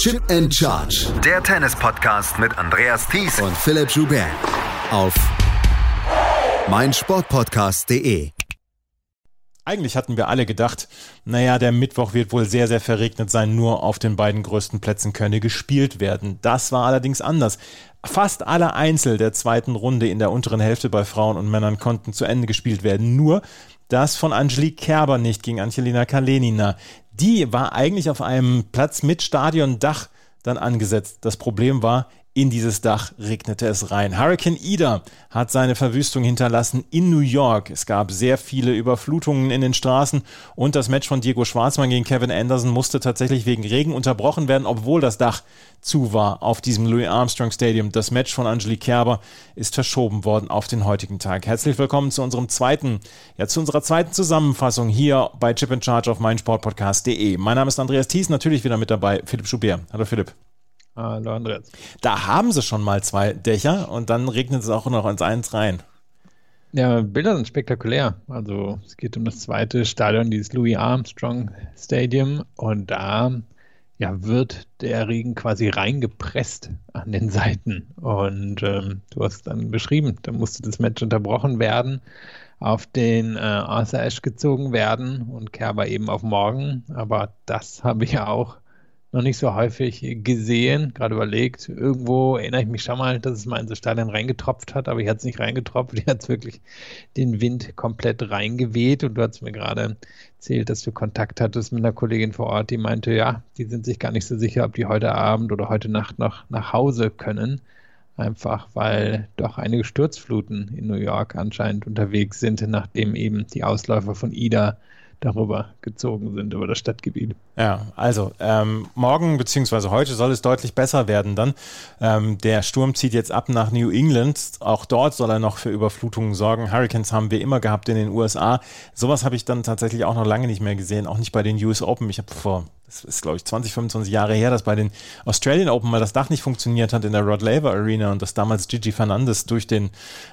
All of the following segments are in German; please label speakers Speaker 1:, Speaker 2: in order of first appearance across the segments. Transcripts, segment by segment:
Speaker 1: Chip and Charge.
Speaker 2: Der Tennis-Podcast mit Andreas Thies
Speaker 1: und Philipp Joubert. Auf meinsportpodcast.de.
Speaker 3: Eigentlich hatten wir alle gedacht, naja, der Mittwoch wird wohl sehr, sehr verregnet sein, nur auf den beiden größten Plätzen könne gespielt werden. Das war allerdings anders. Fast alle Einzel der zweiten Runde in der unteren Hälfte bei Frauen und Männern konnten zu Ende gespielt werden. Nur das von Angelique Kerber nicht gegen Angelina Kalenina. Die war eigentlich auf einem Platz mit Stadiondach dann angesetzt. Das Problem war, in dieses Dach regnete es rein. Hurricane Ida hat seine Verwüstung hinterlassen in New York. Es gab sehr viele Überflutungen in den Straßen und das Match von Diego Schwarzmann gegen Kevin Anderson musste tatsächlich wegen Regen unterbrochen werden, obwohl das Dach zu war auf diesem Louis Armstrong Stadium. Das Match von Angelique Kerber ist verschoben worden auf den heutigen Tag. Herzlich willkommen zu unserem zweiten, ja zu unserer zweiten Zusammenfassung hier bei Chip in Charge auf meinsportpodcast.de. Mein Name ist Andreas Thies, natürlich wieder mit dabei Philipp Schubert. Hallo Philipp.
Speaker 4: Hallo Andreas.
Speaker 3: Da haben sie schon mal zwei Dächer und dann regnet es auch noch ins eins rein.
Speaker 4: Ja, Bilder sind spektakulär. Also es geht um das zweite Stadion, dieses Louis Armstrong Stadium. Und da ja, wird der Regen quasi reingepresst an den Seiten. Und ähm, du hast dann beschrieben, da musste das Match unterbrochen werden, auf den äh, Arthur Ashe gezogen werden und Kerber eben auf morgen. Aber das habe ich ja auch noch nicht so häufig gesehen, gerade überlegt. Irgendwo erinnere ich mich schon mal, dass es mal in so Stadion reingetropft hat, aber hier hat es nicht reingetropft, hier hat es wirklich den Wind komplett reingeweht und du hast mir gerade erzählt, dass du Kontakt hattest mit einer Kollegin vor Ort, die meinte, ja, die sind sich gar nicht so sicher, ob die heute Abend oder heute Nacht noch nach Hause können. Einfach weil doch einige Sturzfluten in New York anscheinend unterwegs sind, nachdem eben die Ausläufer von Ida darüber gezogen sind, über das Stadtgebiet.
Speaker 3: Ja, also ähm, morgen bzw. heute soll es deutlich besser werden dann. Ähm, der Sturm zieht jetzt ab nach New England. Auch dort soll er noch für Überflutungen sorgen. Hurricanes haben wir immer gehabt in den USA. Sowas habe ich dann tatsächlich auch noch lange nicht mehr gesehen, auch nicht bei den US Open. Ich habe vor das ist glaube ich 20, 25 Jahre her, dass bei den Australian Open mal das Dach nicht funktioniert hat in der Rod Laver Arena und dass damals Gigi Fernandes durch den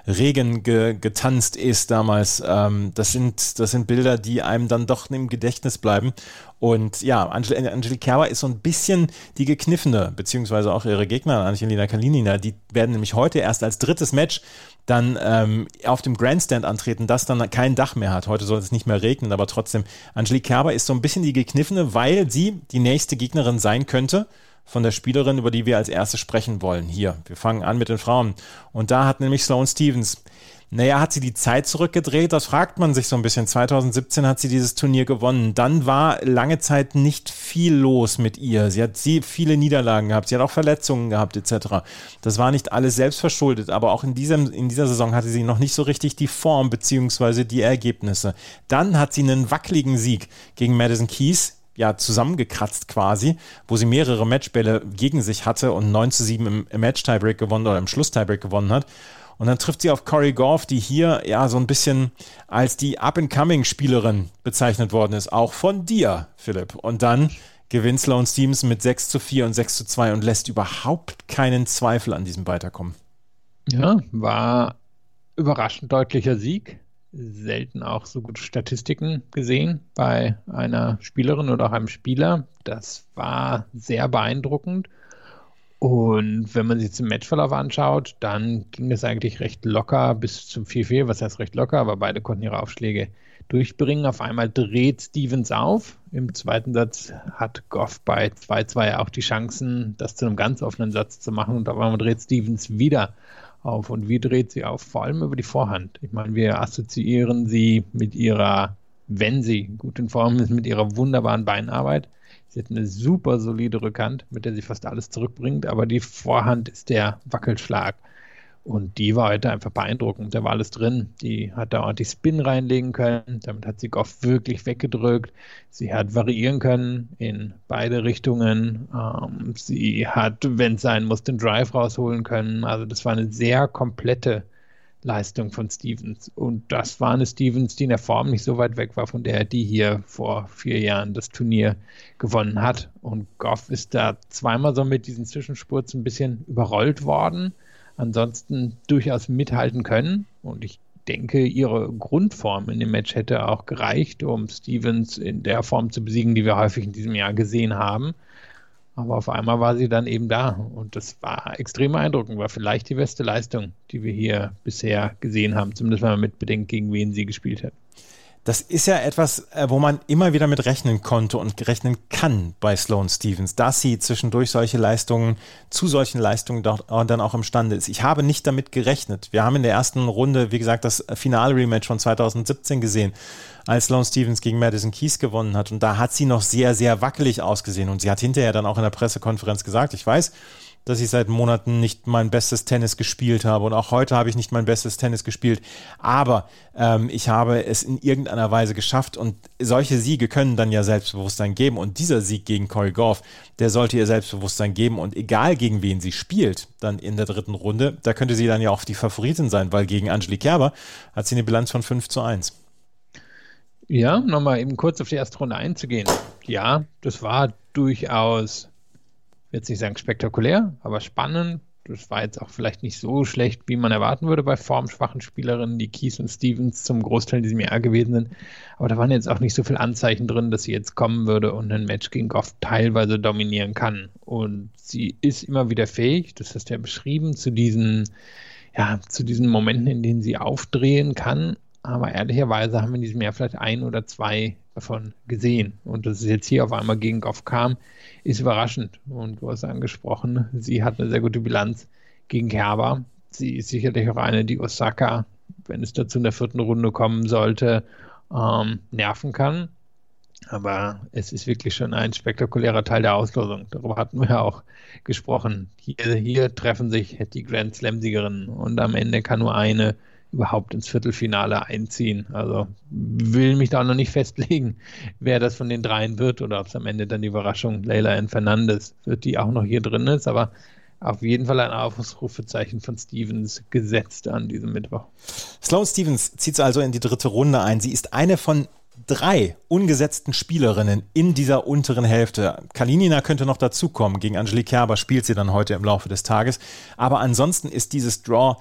Speaker 3: Regen ge getanzt ist damals. Ähm, das, sind, das sind Bilder, die einem dann doch im Gedächtnis bleiben. Und ja, Angel Angelique Kerber ist so ein bisschen die gekniffene, beziehungsweise auch ihre Gegner, Angelina Kalinina, die werden nämlich heute erst als drittes Match dann ähm, auf dem Grandstand antreten, das dann kein Dach mehr hat. Heute soll es nicht mehr regnen, aber trotzdem, Angelique Kerber ist so ein bisschen die gekniffene, weil sie die nächste Gegnerin sein könnte von der Spielerin, über die wir als erste sprechen wollen. Hier, wir fangen an mit den Frauen. Und da hat nämlich Sloane Stevens naja, hat sie die Zeit zurückgedreht? Das fragt man sich so ein bisschen. 2017 hat sie dieses Turnier gewonnen. Dann war lange Zeit nicht viel los mit ihr. Sie hat viele Niederlagen gehabt. Sie hat auch Verletzungen gehabt etc. Das war nicht alles selbst verschuldet, aber auch in, diesem, in dieser Saison hatte sie noch nicht so richtig die Form bzw. die Ergebnisse. Dann hat sie einen wackeligen Sieg gegen Madison Keys ja zusammengekratzt quasi, wo sie mehrere Matchbälle gegen sich hatte und 9 zu 7 im, Match-Tiebreak gewonnen oder im Schluss-Tiebreak gewonnen hat. Und dann trifft sie auf Corey Goff, die hier ja so ein bisschen als die Up-and-Coming-Spielerin bezeichnet worden ist. Auch von dir, Philipp. Und dann gewinnt Sloan Stevens mit 6 zu 4 und 6 zu 2 und lässt überhaupt keinen Zweifel an diesem Weiterkommen.
Speaker 4: Ja, war überraschend deutlicher Sieg. Selten auch so gute Statistiken gesehen bei einer Spielerin oder auch einem Spieler. Das war sehr beeindruckend. Und wenn man sich jetzt den Matchverlauf anschaut, dann ging es eigentlich recht locker bis zum 4-4, was heißt recht locker, aber beide konnten ihre Aufschläge durchbringen. Auf einmal dreht Stevens auf. Im zweiten Satz hat Goff bei 2-2 auch die Chancen, das zu einem ganz offenen Satz zu machen. Und auf einmal dreht Stevens wieder auf. Und wie dreht sie auf? Vor allem über die Vorhand. Ich meine, wir assoziieren sie mit ihrer, wenn sie gut in Form ist, mit ihrer wunderbaren Beinarbeit. Sie hat eine super solide Rückhand, mit der sie fast alles zurückbringt, aber die Vorhand ist der Wackelschlag. Und die war heute einfach beeindruckend. Da war alles drin. Die hat da ordentlich Spin reinlegen können. Damit hat sie Goff wirklich weggedrückt. Sie hat variieren können in beide Richtungen. Ähm, sie hat, wenn es sein muss, den Drive rausholen können. Also das war eine sehr komplette Leistung von Stevens. Und das war eine Stevens, die in der Form nicht so weit weg war, von der die hier vor vier Jahren das Turnier gewonnen hat. Und Goff ist da zweimal so mit diesen Zwischenspurts ein bisschen überrollt worden. Ansonsten durchaus mithalten können. Und ich denke, ihre Grundform in dem Match hätte auch gereicht, um Stevens in der Form zu besiegen, die wir häufig in diesem Jahr gesehen haben. Aber auf einmal war sie dann eben da und das war extrem beeindruckend, war vielleicht die beste Leistung, die wir hier bisher gesehen haben, zumindest wenn man mitbedenkt, gegen wen sie gespielt hat.
Speaker 3: Das ist ja etwas, äh, wo man immer wieder mit rechnen konnte und rechnen kann bei Sloane Stevens, dass sie zwischendurch solche Leistungen, zu solchen Leistungen dann auch imstande ist. Ich habe nicht damit gerechnet. Wir haben in der ersten Runde, wie gesagt, das Finale-Rematch von 2017 gesehen, als Sloane Stevens gegen Madison Keys gewonnen hat. Und da hat sie noch sehr, sehr wackelig ausgesehen. Und sie hat hinterher dann auch in der Pressekonferenz gesagt, ich weiß, dass ich seit Monaten nicht mein bestes Tennis gespielt habe. Und auch heute habe ich nicht mein bestes Tennis gespielt. Aber ähm, ich habe es in irgendeiner Weise geschafft. Und solche Siege können dann ja Selbstbewusstsein geben. Und dieser Sieg gegen Corey Goff, der sollte ihr Selbstbewusstsein geben. Und egal gegen wen sie spielt, dann in der dritten Runde, da könnte sie dann ja auch die Favoritin sein, weil gegen Angelique Kerber hat sie eine Bilanz von 5 zu 1.
Speaker 4: Ja, nochmal eben kurz auf die erste Runde einzugehen. Ja, das war durchaus jetzt nicht sagen spektakulär, aber spannend. Das war jetzt auch vielleicht nicht so schlecht, wie man erwarten würde bei formschwachen Spielerinnen, die Keys und Stevens zum Großteil in diesem Jahr gewesen sind. Aber da waren jetzt auch nicht so viele Anzeichen drin, dass sie jetzt kommen würde und ein Match gegen Goff teilweise dominieren kann. Und sie ist immer wieder fähig, das hast du ja beschrieben, zu diesen, ja, zu diesen Momenten, in denen sie aufdrehen kann. Aber ehrlicherweise haben wir in diesem Jahr vielleicht ein oder zwei davon gesehen. Und dass es jetzt hier auf einmal gegen Goff kam, ist überraschend. Und du hast angesprochen, sie hat eine sehr gute Bilanz gegen Kerber. Sie ist sicherlich auch eine, die Osaka, wenn es dazu in der vierten Runde kommen sollte, ähm, nerven kann. Aber es ist wirklich schon ein spektakulärer Teil der Auslosung. Darüber hatten wir ja auch gesprochen. Hier, hier treffen sich die Grand Slam-Siegerinnen und am Ende kann nur eine überhaupt ins Viertelfinale einziehen. Also will mich da noch nicht festlegen, wer das von den dreien wird oder ob es am Ende dann die Überraschung Leila N. Fernandes wird, die auch noch hier drin ist, aber auf jeden Fall ein Aufrufezeichen von Stevens gesetzt an diesem Mittwoch.
Speaker 3: Sloane Stevens zieht also in die dritte Runde ein. Sie ist eine von drei ungesetzten Spielerinnen in dieser unteren Hälfte. Kalinina könnte noch dazukommen. Gegen Angelique Kerber spielt sie dann heute im Laufe des Tages. Aber ansonsten ist dieses Draw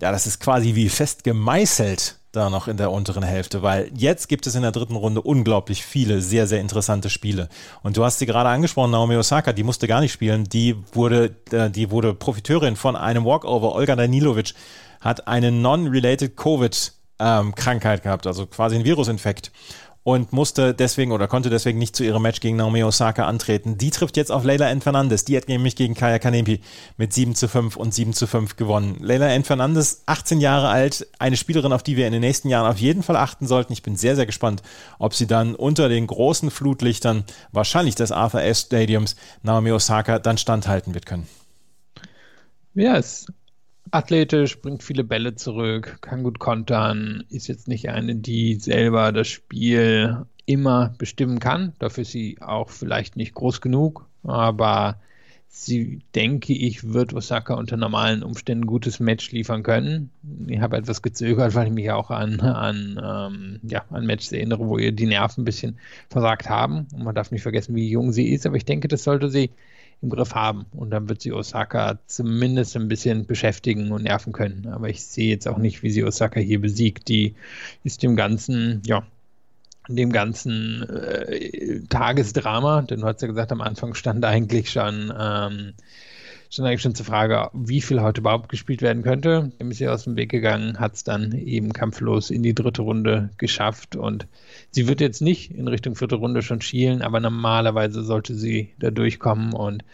Speaker 3: ja, das ist quasi wie fest gemeißelt da noch in der unteren Hälfte, weil jetzt gibt es in der dritten Runde unglaublich viele sehr, sehr interessante Spiele. Und du hast sie gerade angesprochen, Naomi Osaka, die musste gar nicht spielen, die wurde, äh, die wurde Profiteurin von einem Walkover. Olga Danilovic hat eine non-related Covid-Krankheit ähm, gehabt, also quasi ein Virusinfekt und musste deswegen oder konnte deswegen nicht zu ihrem Match gegen Naomi Osaka antreten. Die trifft jetzt auf Leila N. Fernandes. Die hat nämlich gegen Kaya Kanepi mit 7 zu 5 und 7 zu 5 gewonnen. Leila N. Fernandes, 18 Jahre alt, eine Spielerin, auf die wir in den nächsten Jahren auf jeden Fall achten sollten. Ich bin sehr, sehr gespannt, ob sie dann unter den großen Flutlichtern, wahrscheinlich des Arthur S. Stadiums, Naomi Osaka dann standhalten wird können.
Speaker 4: Ja, es athletisch, bringt viele Bälle zurück, kann gut kontern, ist jetzt nicht eine, die selber das Spiel immer bestimmen kann. Dafür ist sie auch vielleicht nicht groß genug, aber sie, denke ich, wird Osaka unter normalen Umständen ein gutes Match liefern können. Ich habe etwas gezögert, weil ich mich auch an, an, ähm, ja, an Matches erinnere, wo ihr die Nerven ein bisschen versagt haben. Und man darf nicht vergessen, wie jung sie ist, aber ich denke, das sollte sie im Griff haben. Und dann wird sie Osaka zumindest ein bisschen beschäftigen und nerven können. Aber ich sehe jetzt auch nicht, wie sie Osaka hier besiegt. Die ist dem Ganzen, ja, dem ganzen äh, Tagesdrama, denn du hast ja gesagt, am Anfang stand eigentlich schon ähm, schon eigentlich schon zur Frage, wie viel heute überhaupt gespielt werden könnte. Dem ist sie aus dem Weg gegangen, hat es dann eben kampflos in die dritte Runde geschafft und sie wird jetzt nicht in Richtung vierte Runde schon schielen, aber normalerweise sollte sie da durchkommen und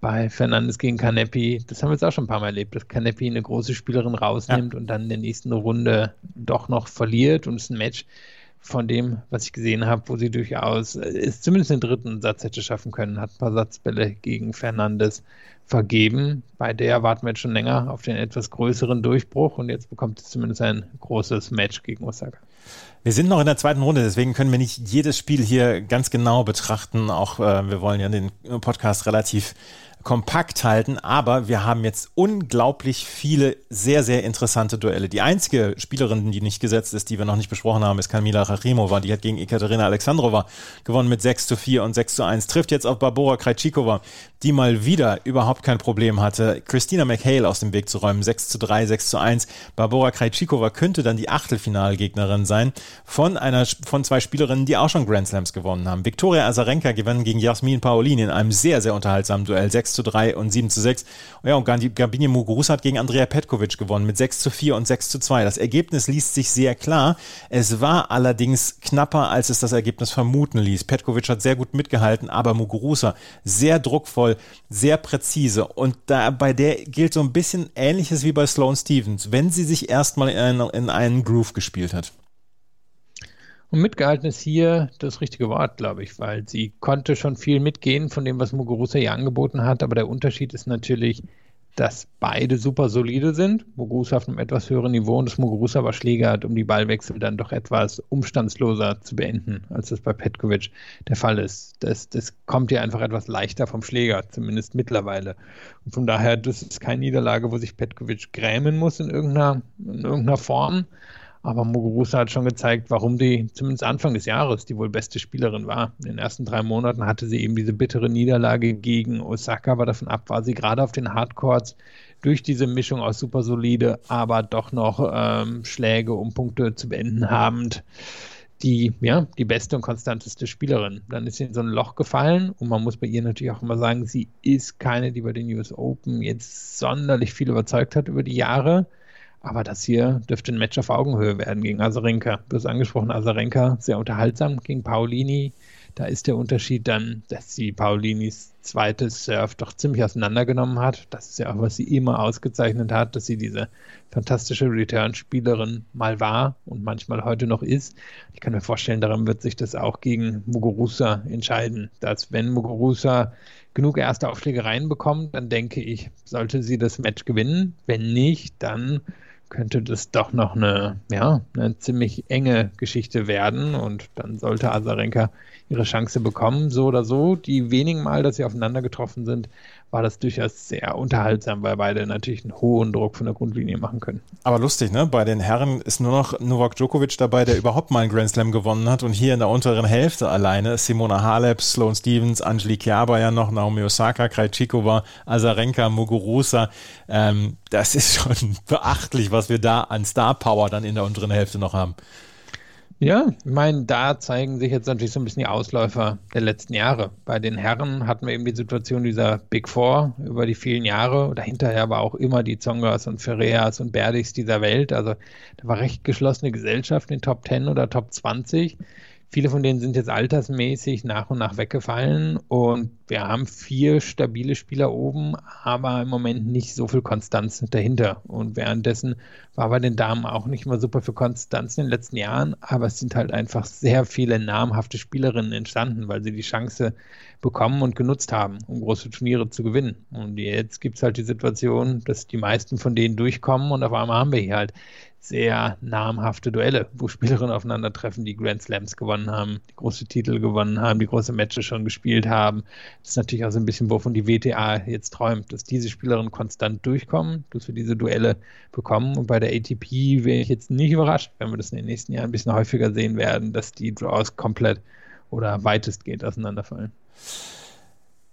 Speaker 4: bei Fernandes gegen Canepi, das haben wir jetzt auch schon ein paar Mal erlebt, dass Canepi eine große Spielerin rausnimmt ja. und dann in der nächsten Runde doch noch verliert und es ist ein Match, von dem, was ich gesehen habe, wo sie durchaus es zumindest den dritten Satz hätte schaffen können, hat ein paar Satzbälle gegen Fernandes vergeben. Bei der warten wir jetzt schon länger auf den etwas größeren Durchbruch und jetzt bekommt es zumindest ein großes Match gegen Osaka.
Speaker 3: Wir sind noch in der zweiten Runde, deswegen können wir nicht jedes Spiel hier ganz genau betrachten. Auch äh, wir wollen ja den Podcast relativ kompakt halten, aber wir haben jetzt unglaublich viele sehr, sehr interessante Duelle. Die einzige Spielerin, die nicht gesetzt ist, die wir noch nicht besprochen haben, ist Kamila Rachimova. Die hat gegen Ekaterina Alexandrova gewonnen mit 6 zu 4 und 6 zu 1. Trifft jetzt auf Barbora Krejcikova, die mal wieder überhaupt kein Problem hatte, Christina McHale aus dem Weg zu räumen. 6 zu 3, 6 zu 1. Barbora Krejcikova könnte dann die Achtelfinalgegnerin sein von einer, von zwei Spielerinnen, die auch schon Grand Slams gewonnen haben. Viktoria Azarenka gewann gegen Jasmin Paolini in einem sehr, sehr unterhaltsamen Duell. 6 zu 3 und 7 zu 6. Ja, und Gabine Muguruza hat gegen Andrea Petkovic gewonnen mit 6 zu 4 und 6 zu 2. Das Ergebnis liest sich sehr klar. Es war allerdings knapper, als es das Ergebnis vermuten ließ. Petkovic hat sehr gut mitgehalten, aber Muguruza sehr druckvoll, sehr präzise. Und da bei der gilt so ein bisschen Ähnliches wie bei Sloane Stevens, wenn sie sich erstmal in, in einen Groove gespielt hat.
Speaker 4: Und mitgehalten ist hier das richtige Wort, glaube ich, weil sie konnte schon viel mitgehen von dem, was Muguruza ihr angeboten hat. Aber der Unterschied ist natürlich, dass beide super solide sind. Muguruza auf einem etwas höheren Niveau und das Muguruza aber Schläge hat, um die Ballwechsel dann doch etwas umstandsloser zu beenden, als das bei Petkovic der Fall ist. Das, das kommt ja einfach etwas leichter vom Schläger, zumindest mittlerweile. Und von daher, das ist keine Niederlage, wo sich Petkovic grämen muss in irgendeiner, in irgendeiner Form. Aber Muguruza hat schon gezeigt, warum die zumindest Anfang des Jahres die wohl beste Spielerin war. In den ersten drei Monaten hatte sie eben diese bittere Niederlage gegen Osaka, aber davon ab war sie gerade auf den Hardcourts durch diese Mischung aus super solide, aber doch noch ähm, Schläge, um Punkte zu beenden habend die, ja, die beste und konstanteste Spielerin. Dann ist sie in so ein Loch gefallen und man muss bei ihr natürlich auch immer sagen, sie ist keine, die bei den US Open jetzt sonderlich viel überzeugt hat über die Jahre. Aber das hier dürfte ein Match auf Augenhöhe werden gegen Azarenka. Du hast angesprochen, Azarenka sehr unterhaltsam gegen Paulini. Da ist der Unterschied dann, dass sie Paulinis zweites Surf doch ziemlich auseinandergenommen hat. Das ist ja auch, was sie immer ausgezeichnet hat, dass sie diese fantastische Return-Spielerin mal war und manchmal heute noch ist. Ich kann mir vorstellen, daran wird sich das auch gegen Muguruza entscheiden, dass wenn Muguruza genug erste Aufschläge reinbekommt, dann denke ich, sollte sie das Match gewinnen. Wenn nicht, dann könnte das doch noch eine, ja, eine ziemlich enge Geschichte werden und dann sollte Azarenka ihre Chance bekommen, so oder so. Die wenigen Mal, dass sie aufeinander getroffen sind, war das durchaus sehr unterhaltsam, weil beide natürlich einen hohen Druck von der Grundlinie machen können.
Speaker 3: Aber lustig, ne? Bei den Herren ist nur noch Novak Djokovic dabei, der überhaupt mal einen Grand Slam gewonnen hat und hier in der unteren Hälfte alleine Simona Halep, Sloane Stevens, Angelique Kerber ja noch, Naomi Osaka, Krejcikova, Azarenka, Muguruza. Ähm, das ist schon beachtlich, was wir da an Star Power dann in der unteren Hälfte noch haben.
Speaker 4: Ja, ich meine, da zeigen sich jetzt natürlich so ein bisschen die Ausläufer der letzten Jahre. Bei den Herren hatten wir eben die Situation dieser Big Four über die vielen Jahre. Dahinter aber auch immer die Zongas und Ferreas und Berdichs dieser Welt. Also da war recht geschlossene Gesellschaft in den Top 10 oder Top 20. Viele von denen sind jetzt altersmäßig nach und nach weggefallen und wir haben vier stabile Spieler oben, aber im Moment nicht so viel Konstanz dahinter. Und währenddessen war bei den Damen auch nicht mal super für Konstanz in den letzten Jahren, aber es sind halt einfach sehr viele namhafte Spielerinnen entstanden, weil sie die Chance bekommen und genutzt haben, um große Turniere zu gewinnen. Und jetzt gibt es halt die Situation, dass die meisten von denen durchkommen und auf einmal haben wir hier halt sehr namhafte Duelle, wo Spielerinnen aufeinandertreffen, die Grand Slams gewonnen haben, die große Titel gewonnen haben, die große Matches schon gespielt haben. Das ist natürlich auch so ein bisschen, wovon die WTA jetzt träumt, dass diese Spielerinnen konstant durchkommen, dass wir diese Duelle bekommen. Und bei der ATP wäre ich jetzt nicht überrascht, wenn wir das in den nächsten Jahren ein bisschen häufiger sehen werden, dass die Draws komplett oder weitestgehend auseinanderfallen.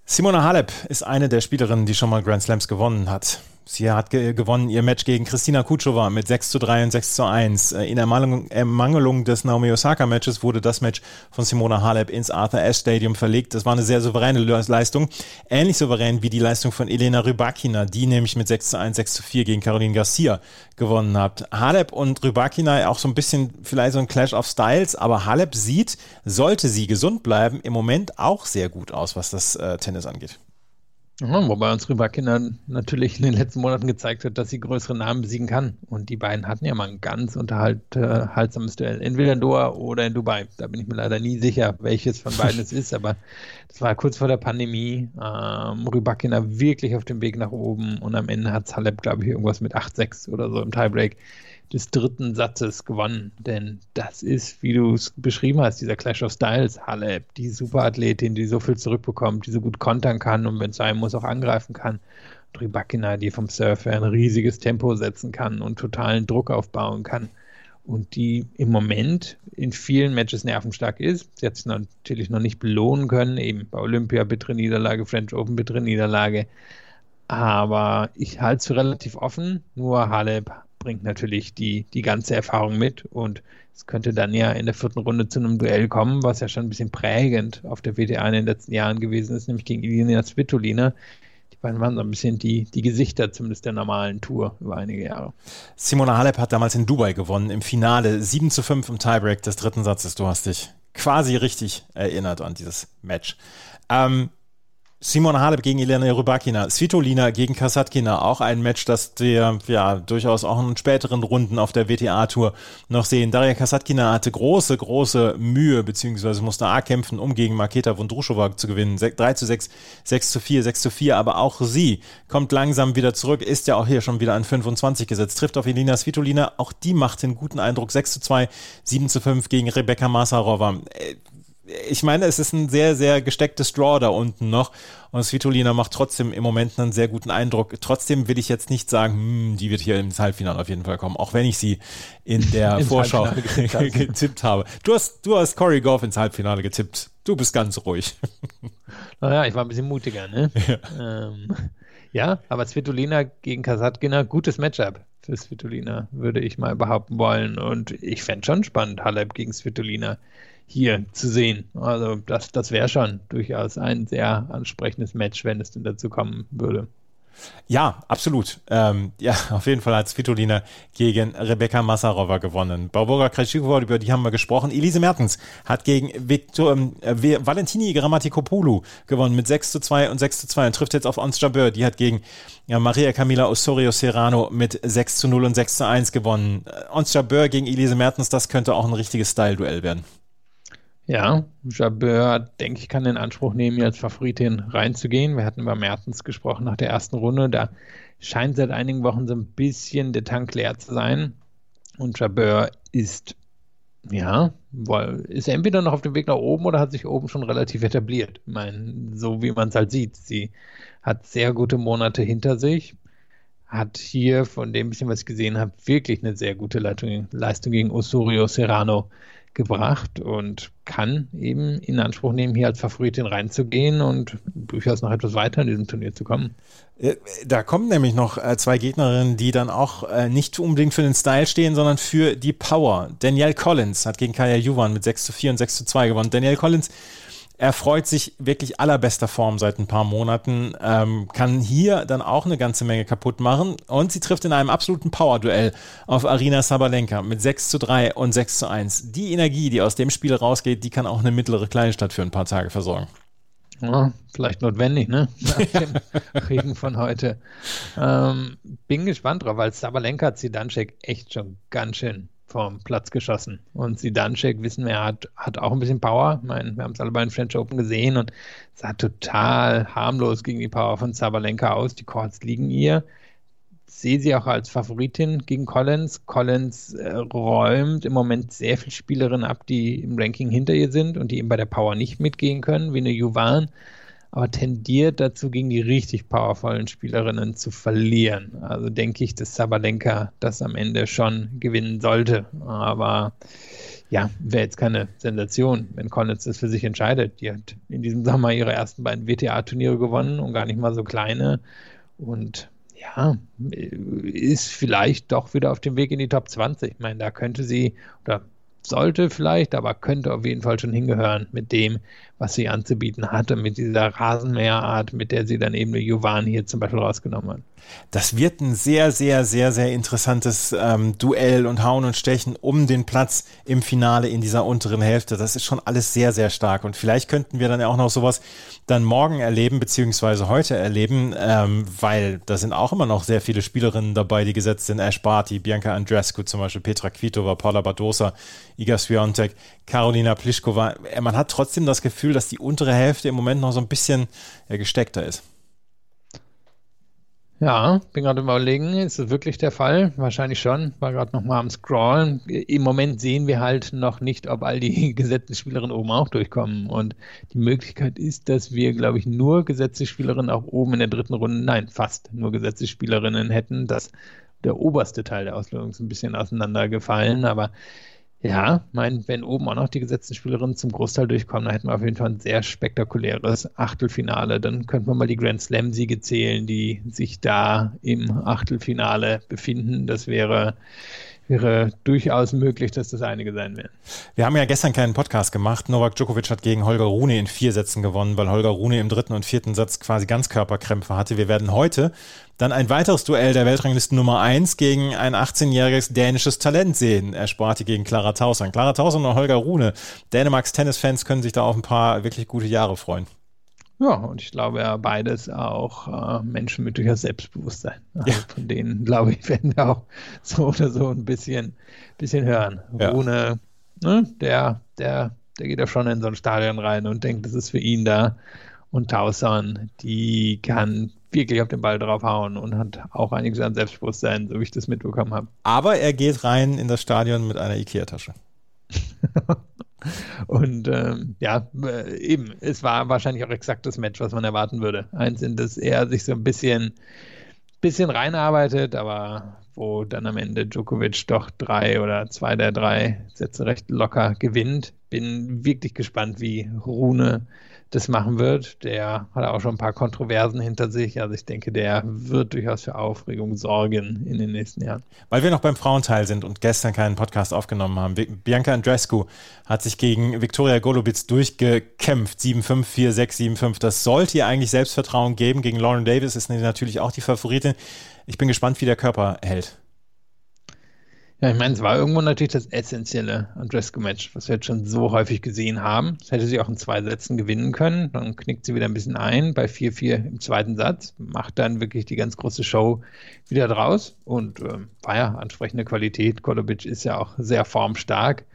Speaker 3: Simona Halep ist eine der Spielerinnen, die schon mal Grand Slams gewonnen hat. Sie hat ge gewonnen ihr Match gegen Kristina Kutschova mit 6 zu 3 und 6 zu 1. Äh, in Ermangelung, Ermangelung des Naomi Osaka Matches wurde das Match von Simona Halep ins Arthur Ashe Stadium verlegt. Das war eine sehr souveräne Leistung. Ähnlich souverän wie die Leistung von Elena Rybakina, die nämlich mit 6 zu 1, 6 zu 4 gegen Caroline Garcia gewonnen hat. Halep und Rybakina auch so ein bisschen vielleicht so ein Clash of Styles, aber Halep sieht, sollte sie gesund bleiben, im Moment auch sehr gut aus, was das äh, Tennis angeht.
Speaker 4: Ja, wobei uns Rybakina natürlich in den letzten Monaten gezeigt hat, dass sie größere Namen besiegen kann. Und die beiden hatten ja mal ein ganz unterhaltsames Duell. Entweder in Doha oder in Dubai. Da bin ich mir leider nie sicher, welches von beiden es ist. Aber das war kurz vor der Pandemie. Ähm, Rybakina wirklich auf dem Weg nach oben. Und am Ende hat Halep, glaube ich, irgendwas mit 8-6 oder so im Tiebreak des dritten Satzes gewonnen. Denn das ist, wie du es beschrieben hast, dieser Clash of Styles, Halep, die Superathletin, die so viel zurückbekommt, die so gut kontern kann und wenn es sein muss, auch angreifen kann. Rybakina, die vom Surfer ein riesiges Tempo setzen kann und totalen Druck aufbauen kann. Und die im Moment in vielen Matches nervenstark ist. Sie hat es natürlich noch nicht belohnen können, eben bei Olympia bittere Niederlage, French Open bittere Niederlage. Aber ich halte es für relativ offen. Nur Halep bringt natürlich die, die ganze Erfahrung mit und es könnte dann ja in der vierten Runde zu einem Duell kommen, was ja schon ein bisschen prägend auf der WTA in den letzten Jahren gewesen ist, nämlich gegen Ilina Svitolina. Die beiden waren so ein bisschen die, die Gesichter zumindest der normalen Tour über einige Jahre.
Speaker 3: Simona Halep hat damals in Dubai gewonnen, im Finale 7 zu 5 im Tiebreak des dritten Satzes. Du hast dich quasi richtig erinnert an dieses Match. Ähm, Simon Halep gegen Elena Rybakina, Svitolina gegen Kasatkina, auch ein Match, das wir ja durchaus auch in späteren Runden auf der WTA-Tour noch sehen. Daria Kasatkina hatte große, große Mühe, beziehungsweise musste A kämpfen, um gegen Maketa Vondrushova zu gewinnen. 3 zu 6, 6 zu 4, 6 zu 4, aber auch sie kommt langsam wieder zurück, ist ja auch hier schon wieder an 25 gesetzt, trifft auf Elina Svitolina, auch die macht den guten Eindruck, 6 zu 2, 7 zu 5 gegen Rebecca Masarova. Äh, ich meine, es ist ein sehr, sehr gestecktes Draw da unten noch. Und Svitolina macht trotzdem im Moment einen sehr guten Eindruck. Trotzdem will ich jetzt nicht sagen, hm, die wird hier ins Halbfinale auf jeden Fall kommen, auch wenn ich sie in der Vorschau getippt habe. Du hast, du hast Corey Goff ins Halbfinale getippt. Du bist ganz ruhig.
Speaker 4: Naja, ich war ein bisschen mutiger, ne? Ja, ähm, ja aber Svitolina gegen Kasatkina, gutes Matchup für Svitolina, würde ich mal behaupten wollen. Und ich fände schon spannend, Halep gegen Svitolina hier zu sehen. Also das, das wäre schon durchaus ein sehr ansprechendes Match, wenn es denn dazu kommen würde.
Speaker 3: Ja, absolut. Ähm, ja, auf jeden Fall hat Svitolina gegen Rebecca Massarova gewonnen. Barbara Krejcikova, über die haben wir gesprochen. Elise Mertens hat gegen Victor, äh, Valentini Grammatikopoulou gewonnen mit 6 zu 2 und 6 zu 2 und trifft jetzt auf Ons Jabeur. Die hat gegen ja, Maria Camila Osorio Serrano mit 6 zu 0 und 6 zu 1 gewonnen. Äh, Ons Jabeur gegen Elise Mertens, das könnte auch ein richtiges Style-Duell werden.
Speaker 4: Ja, Jabeur, denke ich, kann den Anspruch nehmen, hier als Favoritin reinzugehen. Wir hatten über Mertens gesprochen nach der ersten Runde. Da scheint seit einigen Wochen so ein bisschen der Tank leer zu sein. Und Jabeur ist, ja, ist entweder noch auf dem Weg nach oben oder hat sich oben schon relativ etabliert. Ich meine, so wie man es halt sieht. Sie hat sehr gute Monate hinter sich, hat hier von dem bisschen, was ich gesehen habe, wirklich eine sehr gute Leistung, Leistung gegen Osorio Serrano gebracht und kann eben in Anspruch nehmen, hier als Favoritin reinzugehen und durchaus noch etwas weiter in diesem Turnier zu kommen.
Speaker 3: Äh, da kommen nämlich noch äh, zwei Gegnerinnen, die dann auch äh, nicht unbedingt für den Style stehen, sondern für die Power. Danielle Collins hat gegen Kaya Juvan mit 6 zu 4 und 6 zu 2 gewonnen. Danielle Collins er freut sich wirklich allerbester Form seit ein paar Monaten, ähm, kann hier dann auch eine ganze Menge kaputt machen und sie trifft in einem absoluten Power-Duell auf Arina Sabalenka mit 6 zu 3 und 6 zu 1. Die Energie, die aus dem Spiel rausgeht, die kann auch eine mittlere Kleinstadt für ein paar Tage versorgen.
Speaker 4: Ja, vielleicht notwendig, ne? Nach dem Regen von heute. Ähm, bin gespannt drauf, weil Sabalenka hat Zidanschek echt schon ganz schön vom Platz geschossen. Und Sidanchek, wissen wir, hat, hat auch ein bisschen Power. Ich meine, wir haben es alle bei den French Open gesehen und sah total harmlos gegen die Power von Sabalenka aus. Die Chords liegen ihr. Sehe sie auch als Favoritin gegen Collins. Collins äh, räumt im Moment sehr viele Spielerinnen ab, die im Ranking hinter ihr sind und die eben bei der Power nicht mitgehen können, wie eine Juvan aber tendiert dazu, gegen die richtig powervollen Spielerinnen zu verlieren. Also denke ich, dass Sabalenka das am Ende schon gewinnen sollte. Aber ja, wäre jetzt keine Sensation, wenn Collins das für sich entscheidet. Die hat in diesem Sommer ihre ersten beiden WTA-Turniere gewonnen und gar nicht mal so kleine. Und ja, ist vielleicht doch wieder auf dem Weg in die Top 20. Ich meine, da könnte sie, oder sollte vielleicht, aber könnte auf jeden Fall schon hingehören mit dem, was sie anzubieten hatte, mit dieser Rasenmäherart, mit der sie dann eben eine Jovan hier zum Beispiel rausgenommen hat.
Speaker 3: Das wird ein sehr, sehr, sehr, sehr interessantes ähm, Duell und Hauen und Stechen um den Platz im Finale in dieser unteren Hälfte. Das ist schon alles sehr, sehr stark. Und vielleicht könnten wir dann ja auch noch sowas dann morgen erleben, beziehungsweise heute erleben, ähm, weil da sind auch immer noch sehr viele Spielerinnen dabei, die gesetzt sind. Ash Barty, Bianca Andrescu zum Beispiel, Petra Kvitova, Paula Badosa, Iga Swiatek, Karolina Pliskova. Man hat trotzdem das Gefühl, dass die untere Hälfte im Moment noch so ein bisschen ja, gesteckter ist.
Speaker 4: Ja, bin gerade überlegen, ist das wirklich der Fall? Wahrscheinlich schon. War gerade noch mal am Scrollen. Im Moment sehen wir halt noch nicht, ob all die gesetzten Spielerinnen oben auch durchkommen. Und die Möglichkeit ist, dass wir, glaube ich, nur gesetzte Spielerinnen auch oben in der dritten Runde, nein, fast nur gesetzte Spielerinnen hätten. dass der oberste Teil der Auslösung ist ein bisschen auseinandergefallen, aber ja, mein, wenn oben auch noch die gesetzten Spielerinnen zum Großteil durchkommen, dann hätten wir auf jeden Fall ein sehr spektakuläres Achtelfinale. Dann könnten wir mal die Grand Slam-Siege zählen, die sich da im Achtelfinale befinden. Das wäre wäre durchaus möglich, dass das einige sein werden.
Speaker 3: Wir haben ja gestern keinen Podcast gemacht. Novak Djokovic hat gegen Holger Rune in vier Sätzen gewonnen, weil Holger Rune im dritten und vierten Satz quasi Ganzkörperkrämpfe hatte. Wir werden heute dann ein weiteres Duell der Weltranglisten Nummer 1 gegen ein 18-jähriges dänisches Talent sehen. Er sprach gegen Clara Tauson. Clara Tauson und Holger Rune. Dänemarks Tennisfans können sich da auf ein paar wirklich gute Jahre freuen.
Speaker 4: Ja, und ich glaube ja beides auch äh, Menschen mit durchaus Selbstbewusstsein. Also ja. Von denen, glaube ich, werden wir auch so oder so ein bisschen, bisschen hören. Ja. Rune, ne, der, der, der geht ja schon in so ein Stadion rein und denkt, das ist für ihn da. Und Tauson, die kann wirklich auf den Ball draufhauen und hat auch einiges an Selbstbewusstsein, so wie ich das mitbekommen habe.
Speaker 3: Aber er geht rein in das Stadion mit einer Ikea-Tasche.
Speaker 4: Und ähm, ja, äh, eben, es war wahrscheinlich auch exakt das Match, was man erwarten würde. Eins, in das er sich so ein bisschen, bisschen reinarbeitet, aber wo dann am Ende Djokovic doch drei oder zwei der drei Sätze recht locker gewinnt. Bin wirklich gespannt, wie Rune das machen wird. Der hat auch schon ein paar Kontroversen hinter sich. Also ich denke, der wird durchaus für Aufregung sorgen in den nächsten Jahren.
Speaker 3: Weil wir noch beim Frauenteil sind und gestern keinen Podcast aufgenommen haben. Bianca Andrescu hat sich gegen Viktoria Golubitz durchgekämpft. 7-5, 4-6, 7-5. Das sollte ihr eigentlich Selbstvertrauen geben. Gegen Lauren Davis ist natürlich auch die Favoritin. Ich bin gespannt, wie der Körper hält.
Speaker 4: Ja, ich meine, es war irgendwo natürlich das essentielle Andrescu-Match, was wir jetzt schon so häufig gesehen haben. Das hätte sie auch in zwei Sätzen gewinnen können. Dann knickt sie wieder ein bisschen ein bei 4-4 im zweiten Satz, macht dann wirklich die ganz große Show wieder draus und äh, war ja ansprechende Qualität. Kolobic ist ja auch sehr formstark.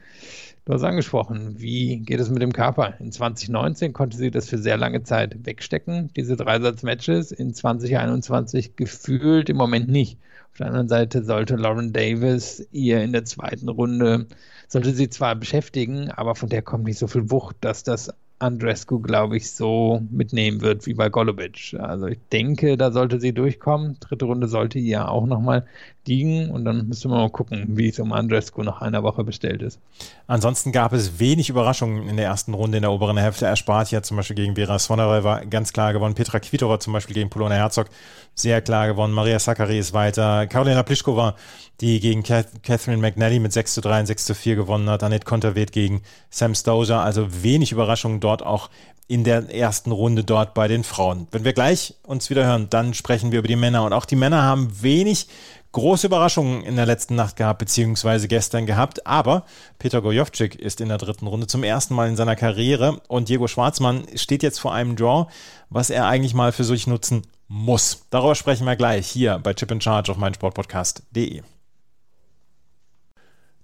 Speaker 4: Du hast angesprochen, wie geht es mit dem Körper? In 2019 konnte sie das für sehr lange Zeit wegstecken, diese Dreisatz-Matches. In 2021 gefühlt im Moment nicht. Auf der anderen Seite sollte Lauren Davis ihr in der zweiten Runde, sollte sie zwar beschäftigen, aber von der kommt nicht so viel Wucht, dass das Andrescu, glaube ich, so mitnehmen wird wie bei Golubic. Also ich denke, da sollte sie durchkommen. Dritte Runde sollte ihr auch nochmal liegen und dann müssen wir mal gucken, wie es um Andrescu nach einer Woche bestellt ist.
Speaker 3: Ansonsten gab es wenig Überraschungen in der ersten Runde in der oberen Hälfte. Erspart ja zum Beispiel gegen Vera Svonareva ganz klar gewonnen. Petra Kvitova zum Beispiel gegen Polona Herzog sehr klar gewonnen. Maria Sakkari ist weiter. Karolina Pliskova, die gegen Catherine McNally mit 6 zu 3 und 6 zu 4 gewonnen hat. Annette Konterweht gegen Sam Stosur. Also wenig Überraschungen dort auch in der ersten Runde dort bei den Frauen. Wenn wir gleich uns wieder hören, dann sprechen wir über die Männer. Und auch die Männer haben wenig große Überraschungen in der letzten Nacht gehabt, beziehungsweise gestern gehabt. Aber Peter Gojovcik ist in der dritten Runde zum ersten Mal in seiner Karriere und Diego Schwarzmann steht jetzt vor einem Draw, was er eigentlich mal für sich nutzen muss. Darüber sprechen wir gleich hier bei Chip in Charge auf meinsportpodcast.de.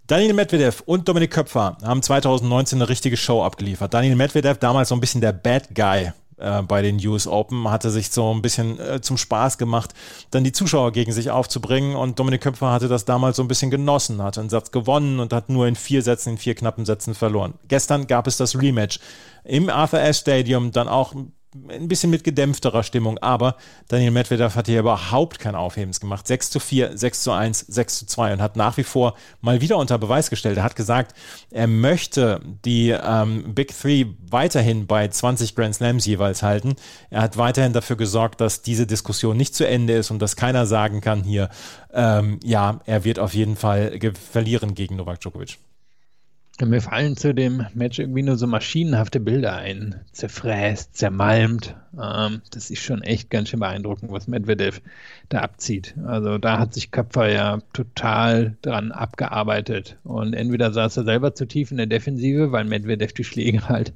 Speaker 3: Daniel Medvedev und Dominik Köpfer haben 2019 eine richtige Show abgeliefert. Daniel Medvedev, damals so ein bisschen der Bad Guy äh, bei den US Open, hatte sich so ein bisschen äh, zum Spaß gemacht, dann die Zuschauer gegen sich aufzubringen und Dominik Köpfer hatte das damals so ein bisschen genossen, hatte einen Satz gewonnen und hat nur in vier Sätzen, in vier knappen Sätzen verloren. Gestern gab es das Rematch im Arthur Ashe Stadium, dann auch ein bisschen mit gedämpfterer Stimmung, aber Daniel Medvedev hat hier überhaupt kein Aufhebens gemacht. 6 zu 4, 6 zu 1, 6 zu 2 und hat nach wie vor mal wieder unter Beweis gestellt. Er hat gesagt, er möchte die ähm, Big Three weiterhin bei 20 Grand Slams jeweils halten. Er hat weiterhin dafür gesorgt, dass diese Diskussion nicht zu Ende ist und dass keiner sagen kann hier, ähm, ja, er wird auf jeden Fall verlieren gegen Novak Djokovic.
Speaker 4: Mir fallen zu dem Match irgendwie nur so maschinenhafte Bilder ein. Zerfräst, zermalmt. Ähm, das ist schon echt ganz schön beeindruckend, was Medvedev da abzieht. Also da hat sich Köpfer ja total dran abgearbeitet. Und entweder saß er selber zu tief in der Defensive, weil Medvedev die Schläge halt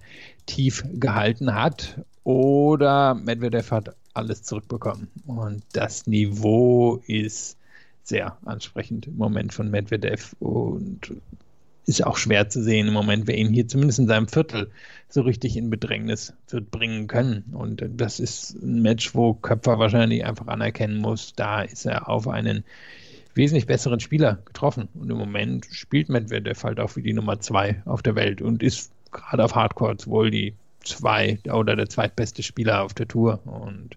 Speaker 4: tief gehalten hat, oder Medvedev hat alles zurückbekommen. Und das Niveau ist sehr ansprechend im Moment von Medvedev und ist auch schwer zu sehen im Moment, wer ihn hier zumindest in seinem Viertel so richtig in Bedrängnis wird bringen können. Und das ist ein Match, wo Köpfer wahrscheinlich einfach anerkennen muss, da ist er auf einen wesentlich besseren Spieler getroffen. Und im Moment spielt Medvedev halt auch wie die Nummer zwei auf der Welt und ist gerade auf Hardcourts wohl die zwei oder der zweitbeste Spieler auf der Tour. Und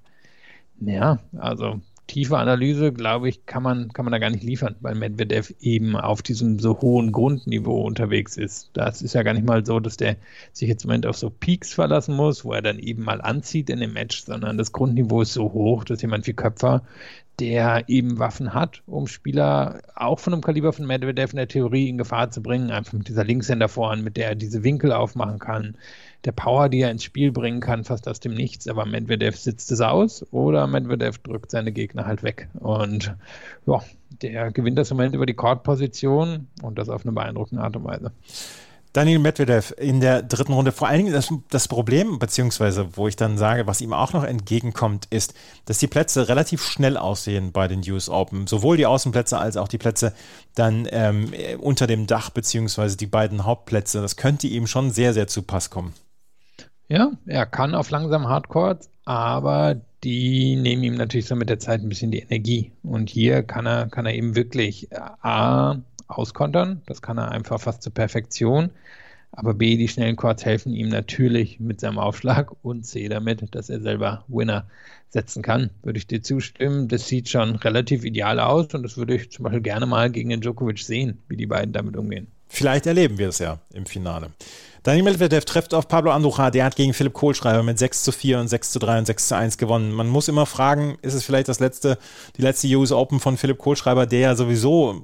Speaker 4: ja, also tiefe Analyse, glaube ich, kann man, kann man da gar nicht liefern, weil Medvedev eben auf diesem so hohen Grundniveau unterwegs ist. Das ist ja gar nicht mal so, dass der sich jetzt im Moment auf so Peaks verlassen muss, wo er dann eben mal anzieht in dem Match, sondern das Grundniveau ist so hoch, dass jemand wie Köpfer, der eben Waffen hat, um Spieler auch von einem Kaliber von Medvedev in der Theorie in Gefahr zu bringen, einfach mit dieser Linkshänder vorn, mit der er diese Winkel aufmachen kann, der Power, die er ins Spiel bringen kann, fast aus dem Nichts. Aber Medvedev sitzt es aus oder Medvedev drückt seine Gegner halt weg. Und ja, der gewinnt das im Moment über die Court-Position und das auf eine beeindruckende Art und Weise.
Speaker 3: Daniel Medvedev in der dritten Runde. Vor allen Dingen das, das, Problem, beziehungsweise wo ich dann sage, was ihm auch noch entgegenkommt, ist, dass die Plätze relativ schnell aussehen bei den US Open. Sowohl die Außenplätze als auch die Plätze dann ähm, unter dem Dach, beziehungsweise die beiden Hauptplätze. Das könnte ihm schon sehr, sehr zu Pass kommen.
Speaker 4: Ja, er kann auf langsam Hardcore, aber die nehmen ihm natürlich so mit der Zeit ein bisschen die Energie. Und hier kann er, kann er eben wirklich äh, A, auskontern, das kann er einfach fast zur Perfektion. Aber B, die schnellen Chords helfen ihm natürlich mit seinem Aufschlag und C damit, dass er selber Winner setzen kann. Würde ich dir zustimmen. Das sieht schon relativ ideal aus und das würde ich zum Beispiel gerne mal gegen den Djokovic sehen, wie die beiden damit umgehen.
Speaker 3: Vielleicht erleben wir es ja im Finale. Daniel Medvedev trifft auf Pablo Andujar, der hat gegen Philipp Kohlschreiber mit 6 zu 4 und 6 zu 3 und 6 zu 1 gewonnen. Man muss immer fragen, ist es vielleicht das letzte, die letzte US Open von Philipp Kohlschreiber, der ja sowieso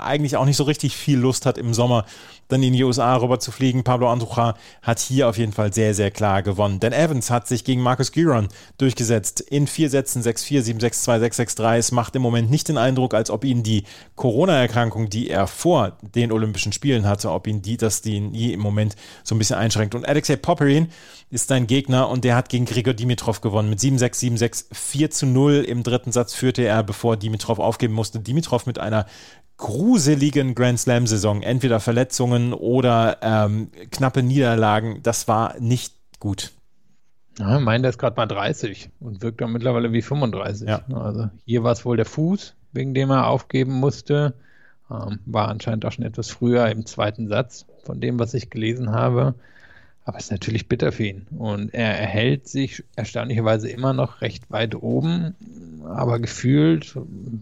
Speaker 3: eigentlich auch nicht so richtig viel Lust hat im Sommer dann in die USA rüber zu fliegen. Pablo Andujar hat hier auf jeden Fall sehr, sehr klar gewonnen. Dan Evans hat sich gegen Marcus Giron durchgesetzt in vier Sätzen 6-4, 7-6-2, 6-6-3. Es macht im Moment nicht den Eindruck, als ob ihn die Corona-Erkrankung, die er vor den Olympischen Spielen hatte, ob ihn die, dass die ihn im Moment so ein bisschen einschränkt. Und Alexei Popperin ist sein Gegner und der hat gegen Grigor Dimitrov gewonnen mit 7-6, 7-6, 4 0. Im dritten Satz führte er, bevor Dimitrov aufgeben musste. Dimitrov mit einer gruseligen Grand Slam-Saison, entweder Verletzungen oder ähm, knappe Niederlagen, das war nicht gut.
Speaker 4: Ja, mein, der ist gerade mal 30 und wirkt dann mittlerweile wie 35. Ja. Also hier war es wohl der Fuß, wegen dem er aufgeben musste. Ähm, war anscheinend auch schon etwas früher im zweiten Satz, von dem, was ich gelesen habe. Aber es ist natürlich bitter für ihn. Und er erhält sich erstaunlicherweise immer noch recht weit oben. Aber gefühlt,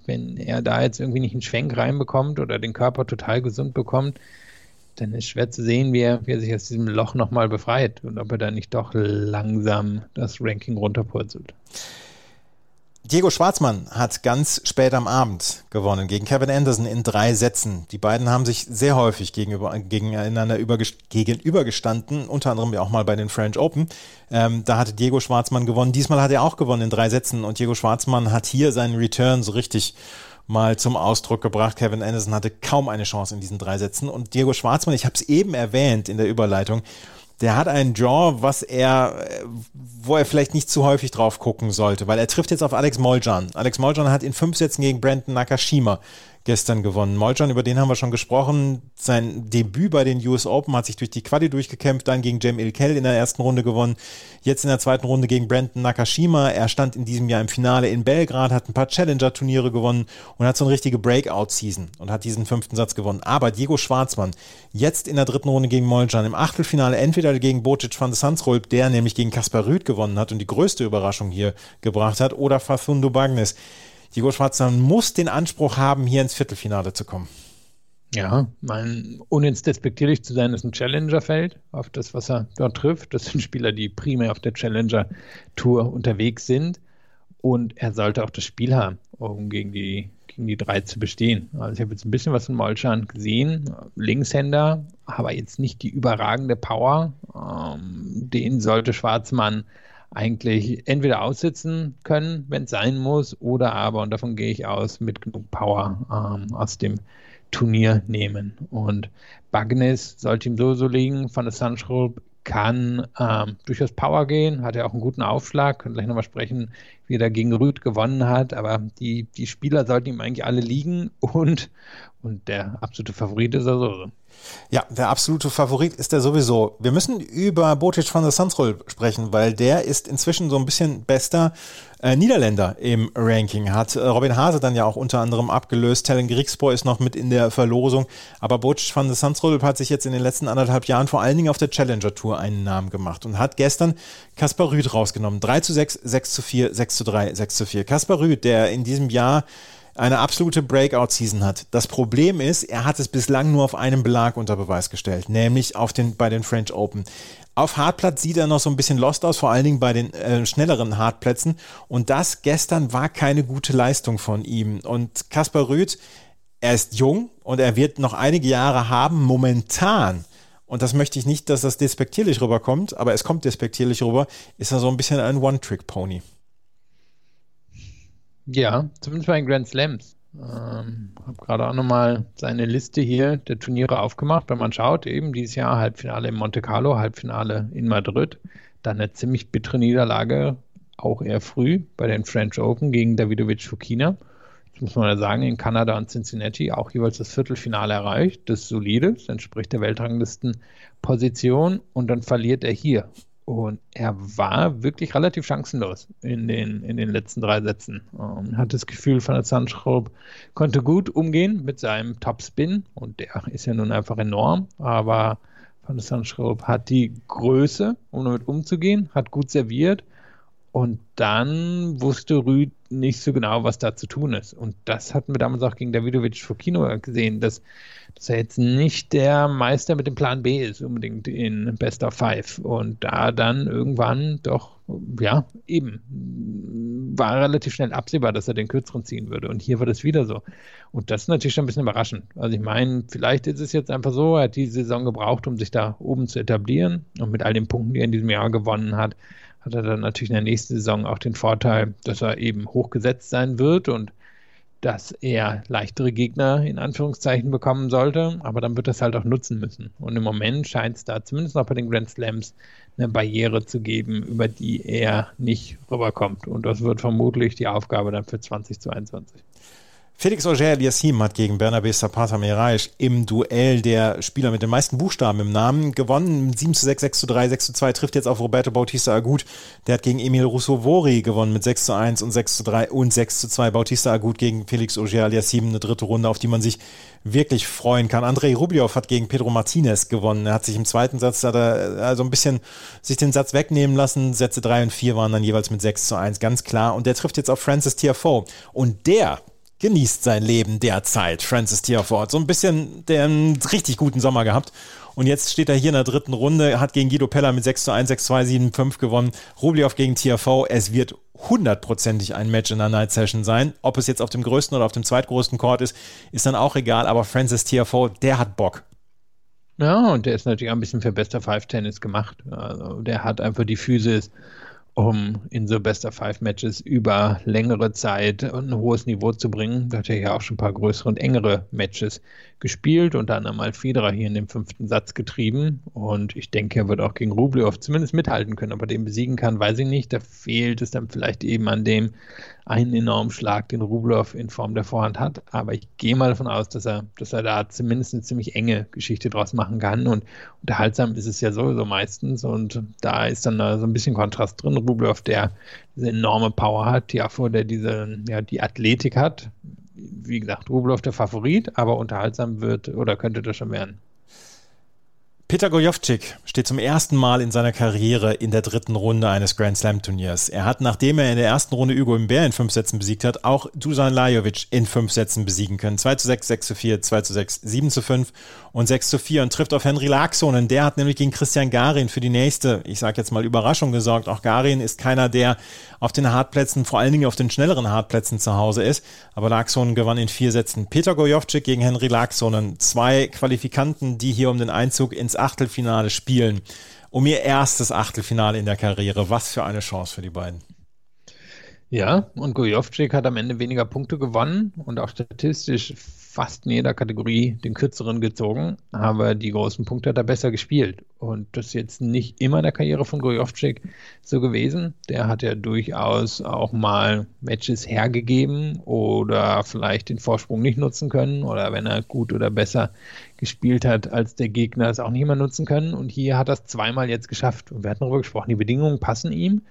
Speaker 4: wenn er da jetzt irgendwie nicht einen Schwenk reinbekommt oder den Körper total gesund bekommt, dann ist schwer zu sehen, wie er, wie er sich aus diesem Loch nochmal befreit und ob er da nicht doch langsam das Ranking runterpurzelt.
Speaker 3: Diego Schwarzmann hat ganz spät am Abend gewonnen gegen Kevin Anderson in drei Sätzen. Die beiden haben sich sehr häufig gegenüber, gegeneinander gegenübergestanden, unter anderem ja auch mal bei den French Open. Ähm, da hatte Diego Schwarzmann gewonnen. Diesmal hat er auch gewonnen in drei Sätzen und Diego Schwarzmann hat hier seinen Return so richtig mal zum Ausdruck gebracht. Kevin Anderson hatte kaum eine Chance in diesen drei Sätzen und Diego Schwarzmann, ich habe es eben erwähnt in der Überleitung, der hat einen Jaw, was er, wo er vielleicht nicht zu häufig drauf gucken sollte, weil er trifft jetzt auf Alex Moljan. Alex Moljan hat in fünf Sätzen gegen Brandon Nakashima gestern gewonnen. Moljan, über den haben wir schon gesprochen. Sein Debüt bei den US Open hat sich durch die Quali durchgekämpft, dann gegen Jem Ilkel in der ersten Runde gewonnen, jetzt in der zweiten Runde gegen Brandon Nakashima. Er stand in diesem Jahr im Finale in Belgrad, hat ein paar Challenger-Turniere gewonnen und hat so eine richtige Breakout-Season und hat diesen fünften Satz gewonnen. Aber Diego Schwarzmann, jetzt in der dritten Runde gegen Moljan, im Achtelfinale entweder gegen Bocic van de Sansrolp, der nämlich gegen Kaspar Rüth gewonnen hat und die größte Überraschung hier gebracht hat, oder Facundo Bagnes. Diego Schwarzmann muss den Anspruch haben, hier ins Viertelfinale zu kommen.
Speaker 4: Ja, mein, ohne jetzt despektierlich zu sein, ist ein Challenger-Feld auf das, was er dort trifft. Das sind Spieler, die primär auf der Challenger-Tour unterwegs sind. Und er sollte auch das Spiel haben, um gegen die, gegen die drei zu bestehen. Also ich habe jetzt ein bisschen was von Molchan gesehen. Linkshänder, aber jetzt nicht die überragende Power. Ähm, den sollte Schwarzmann eigentlich entweder aussitzen können, wenn es sein muss, oder aber, und davon gehe ich aus, mit genug Power ähm, aus dem Turnier nehmen. Und Bagnes sollte ihm so so liegen. Van der Sandschrub kann ähm, durchaus Power gehen, hat ja auch einen guten Aufschlag, können gleich nochmal sprechen, wie er da gegen Rüd gewonnen hat, aber die, die Spieler sollten ihm eigentlich alle liegen und, und der absolute Favorit ist er so.
Speaker 3: Ja, der absolute Favorit ist er sowieso. Wir müssen über Botic van der Sandsrol sprechen, weil der ist inzwischen so ein bisschen bester äh, Niederländer im Ranking. Hat äh, Robin Hase dann ja auch unter anderem abgelöst. Tellen Griegspoor ist noch mit in der Verlosung. Aber Botic van der Sandsrol hat sich jetzt in den letzten anderthalb Jahren vor allen Dingen auf der Challenger Tour einen Namen gemacht und hat gestern Kaspar Rüth rausgenommen. 3 zu 6, 6 zu 4, 6 zu 3, 6 zu 4. Kaspar Rüth, der in diesem Jahr eine absolute Breakout-Season hat. Das Problem ist, er hat es bislang nur auf einem Belag unter Beweis gestellt, nämlich auf den, bei den French Open. Auf Hartplatz sieht er noch so ein bisschen lost aus, vor allen Dingen bei den äh, schnelleren Hartplätzen. Und das gestern war keine gute Leistung von ihm. Und Kaspar Rüth, er ist jung und er wird noch einige Jahre haben. Momentan und das möchte ich nicht, dass das despektierlich rüberkommt, aber es kommt despektierlich rüber, ist er so ein bisschen ein One-Trick-Pony.
Speaker 4: Ja, zumindest bei den Grand Slams. Ähm, habe gerade auch nochmal seine Liste hier der Turniere aufgemacht. Wenn man schaut, eben dieses Jahr Halbfinale in Monte Carlo, Halbfinale in Madrid, dann eine ziemlich bittere Niederlage, auch eher früh bei den French Open gegen Davidovic Fukina. Das muss man ja sagen, in Kanada und Cincinnati auch jeweils das Viertelfinale erreicht. Das solide, das entspricht der Weltranglistenposition und dann verliert er hier und er war wirklich relativ chancenlos in den, in den letzten drei Sätzen. Ähm, hat das Gefühl, von der Sandschraub konnte gut umgehen mit seinem Topspin. Und der ist ja nun einfach enorm, aber Van der Sandschraub hat die Größe, um damit umzugehen, hat gut serviert. Und dann wusste Rüd nicht so genau, was da zu tun ist. Und das hatten wir damals auch gegen Davidovic Fokino gesehen, dass, dass er jetzt nicht der Meister mit dem Plan B ist, unbedingt in Best of Five. Und da dann irgendwann doch, ja, eben, war relativ schnell absehbar, dass er den kürzeren ziehen würde. Und hier war das wieder so. Und das ist natürlich schon ein bisschen überraschend. Also ich meine, vielleicht ist es jetzt einfach so, er hat die Saison gebraucht, um sich da oben zu etablieren. Und mit all den Punkten, die er in diesem Jahr gewonnen hat, hat er dann natürlich in der nächsten Saison auch den Vorteil, dass er eben hochgesetzt sein wird und dass er leichtere Gegner in Anführungszeichen bekommen sollte, aber dann wird er es halt auch nutzen müssen. Und im Moment scheint es da zumindest noch bei den Grand Slams eine Barriere zu geben, über die er nicht rüberkommt. Und das wird vermutlich die Aufgabe dann für 2022.
Speaker 3: Felix Auger-Aliassime hat gegen Bernabé Zapata Miraisch im Duell der Spieler mit den meisten Buchstaben im Namen gewonnen. 7 zu 6, 6 zu 3, 6 zu 2 trifft jetzt auf Roberto Bautista Agut. Der hat gegen Emil Rousseau-Vori gewonnen mit 6 zu 1 und 6 zu 3 und 6 zu 2. Bautista Agut gegen Felix Auger-Aliassime, eine dritte Runde, auf die man sich wirklich freuen kann. Andrei Rublev hat gegen Pedro Martinez gewonnen. Er hat sich im zweiten Satz hat er also ein bisschen sich den Satz wegnehmen lassen. Sätze 3 und 4 waren dann jeweils mit 6 zu 1, ganz klar. Und der trifft jetzt auf Francis Tiafoe. Und der genießt sein Leben derzeit, Francis Tiafort. So ein bisschen den richtig guten Sommer gehabt. Und jetzt steht er hier in der dritten Runde, hat gegen Guido Pella mit 6 zu 1, 6 2, 7 5 gewonnen. Rublev gegen TFV. Es wird hundertprozentig ein Match in der Night Session sein. Ob es jetzt auf dem größten oder auf dem zweitgrößten Court ist, ist dann auch egal. Aber Francis TFV, der hat Bock.
Speaker 4: Ja, und der ist natürlich auch ein bisschen für bester Five Tennis gemacht. Also der hat einfach die Physis um in so Best of Five Matches über längere Zeit ein hohes Niveau zu bringen. Da hat er ja auch schon ein paar größere und engere Matches gespielt und dann einmal Federer hier in den fünften Satz getrieben. Und ich denke, er wird auch gegen Rublev zumindest mithalten können. Aber den besiegen kann, weiß ich nicht. Da fehlt es dann vielleicht eben an dem einen enormen Schlag, den Rublev in Form der Vorhand hat. Aber ich gehe mal davon aus, dass er, dass er da zumindest eine ziemlich enge Geschichte draus machen kann. Und unterhaltsam ist es ja sowieso meistens. Und da ist dann so ein bisschen Kontrast drin. Rublev, der diese enorme Power hat, Tiafo, der diese, ja, die Athletik hat, wie gesagt, Rublev der Favorit, aber unterhaltsam wird oder könnte das schon werden.
Speaker 3: Peter Gojovcik steht zum ersten Mal in seiner Karriere in der dritten Runde eines Grand Slam Turniers. Er hat, nachdem er in der ersten Runde Hugo Imbert in fünf Sätzen besiegt hat, auch Dusan Lajovic in fünf Sätzen besiegen können. 2 zu 6, 6 zu 4, 2 zu 6, 7 zu 5 und 6 zu 4 und trifft auf Henry Laaksonen. Der hat nämlich gegen Christian Garin für die nächste, ich sage jetzt mal Überraschung gesorgt. Auch Garin ist keiner, der auf den Hartplätzen, vor allen Dingen auf den schnelleren Hartplätzen zu Hause ist. Aber Laaksonen gewann in vier Sätzen. Peter Gojovcik gegen Henry Laaksonen. Zwei Qualifikanten, die hier um den Einzug ins Achtelfinale spielen. Um ihr erstes Achtelfinale in der Karriere. Was für eine Chance für die beiden.
Speaker 4: Ja, und Gojovcik hat am Ende weniger Punkte gewonnen und auch statistisch fast in jeder Kategorie den kürzeren gezogen, aber die großen Punkte hat er besser gespielt. Und das ist jetzt nicht immer in der Karriere von Gojovcik so gewesen. Der hat ja durchaus auch mal Matches hergegeben oder vielleicht den Vorsprung nicht nutzen können oder wenn er gut oder besser gespielt hat als der Gegner, es auch nicht mehr nutzen können. Und hier hat er es zweimal jetzt geschafft. Und wir hatten darüber gesprochen, die Bedingungen passen ihm.